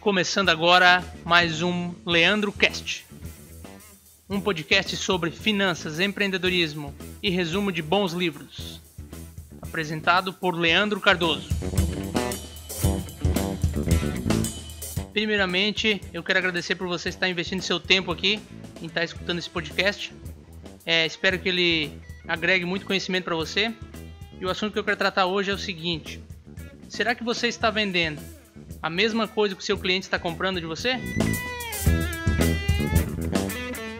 Começando agora mais um Leandro Cast. Um podcast sobre finanças, empreendedorismo e resumo de bons livros. Apresentado por Leandro Cardoso. Primeiramente, eu quero agradecer por você estar investindo seu tempo aqui em estar escutando esse podcast. É, espero que ele agregue muito conhecimento para você. E o assunto que eu quero tratar hoje é o seguinte: será que você está vendendo a mesma coisa que o seu cliente está comprando de você?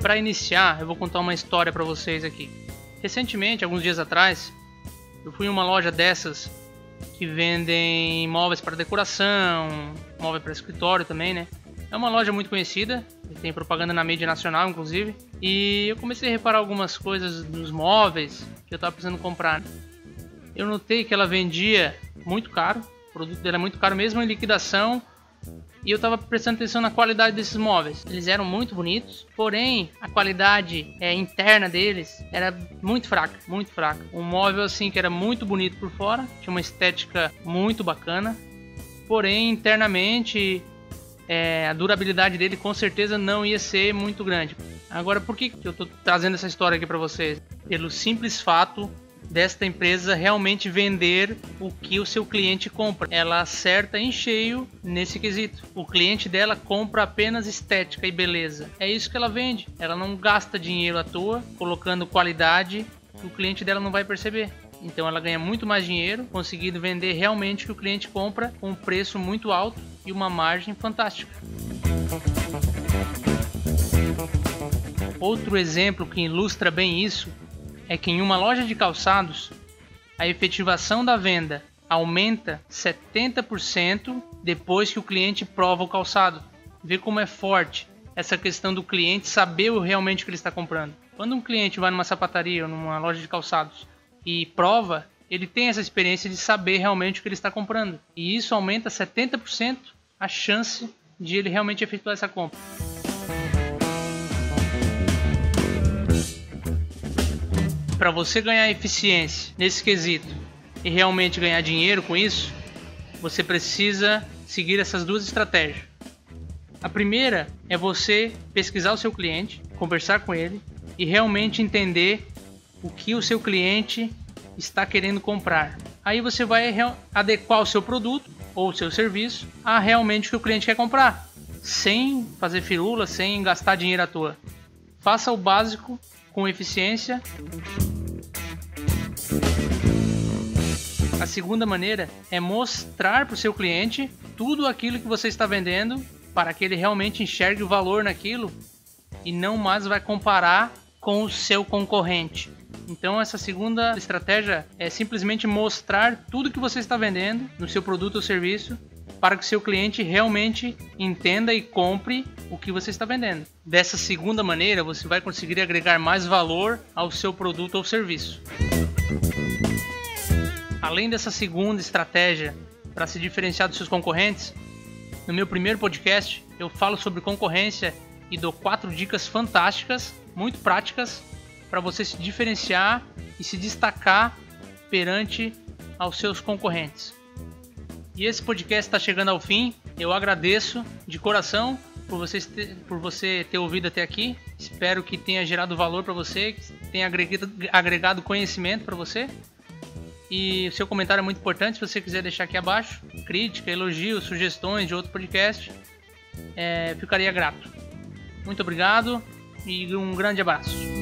Para iniciar, eu vou contar uma história para vocês aqui. Recentemente, alguns dias atrás, eu fui em uma loja dessas que vendem móveis para decoração, móvel para escritório também, né? É uma loja muito conhecida, tem propaganda na mídia nacional, inclusive. E eu comecei a reparar algumas coisas dos móveis que eu estava precisando comprar. Eu notei que ela vendia muito caro, o produto dela é muito caro mesmo em liquidação. E eu estava prestando atenção na qualidade desses móveis. Eles eram muito bonitos, porém a qualidade é, interna deles era muito fraca, muito fraca. Um móvel assim que era muito bonito por fora, tinha uma estética muito bacana, porém internamente é, a durabilidade dele com certeza não ia ser muito grande. Agora, por que eu estou trazendo essa história aqui para vocês? Pelo simples fato desta empresa realmente vender o que o seu cliente compra. Ela acerta em cheio nesse quesito. O cliente dela compra apenas estética e beleza. É isso que ela vende. Ela não gasta dinheiro à toa colocando qualidade que o cliente dela não vai perceber. Então ela ganha muito mais dinheiro conseguindo vender realmente o que o cliente compra com um preço muito alto e uma margem fantástica. Outro exemplo que ilustra bem isso é que em uma loja de calçados a efetivação da venda aumenta 70% depois que o cliente prova o calçado. Vê como é forte essa questão do cliente saber realmente o que ele está comprando. Quando um cliente vai numa sapataria ou numa loja de calçados e prova, ele tem essa experiência de saber realmente o que ele está comprando. E isso aumenta 70% a chance de ele realmente efetuar essa compra. Para você ganhar eficiência nesse quesito e realmente ganhar dinheiro com isso, você precisa seguir essas duas estratégias. A primeira é você pesquisar o seu cliente, conversar com ele e realmente entender o que o seu cliente está querendo comprar. Aí você vai adequar o seu produto ou o seu serviço a realmente o que o cliente quer comprar, sem fazer firula, sem gastar dinheiro à toa. Faça o básico com eficiência. A segunda maneira é mostrar para o seu cliente tudo aquilo que você está vendendo para que ele realmente enxergue o valor naquilo e não mais vai comparar com o seu concorrente. Então essa segunda estratégia é simplesmente mostrar tudo que você está vendendo no seu produto ou serviço para que seu cliente realmente entenda e compre o que você está vendendo. Dessa segunda maneira, você vai conseguir agregar mais valor ao seu produto ou serviço. Além dessa segunda estratégia para se diferenciar dos seus concorrentes, no meu primeiro podcast eu falo sobre concorrência e dou quatro dicas fantásticas, muito práticas para você se diferenciar e se destacar perante aos seus concorrentes. E esse podcast está chegando ao fim. Eu agradeço de coração por, você ter, por você ter ouvido até aqui. Espero que tenha gerado valor para você, que tenha agregado, agregado conhecimento para você. E o seu comentário é muito importante se você quiser deixar aqui abaixo. Crítica, elogios, sugestões de outro podcast. É, ficaria grato. Muito obrigado e um grande abraço.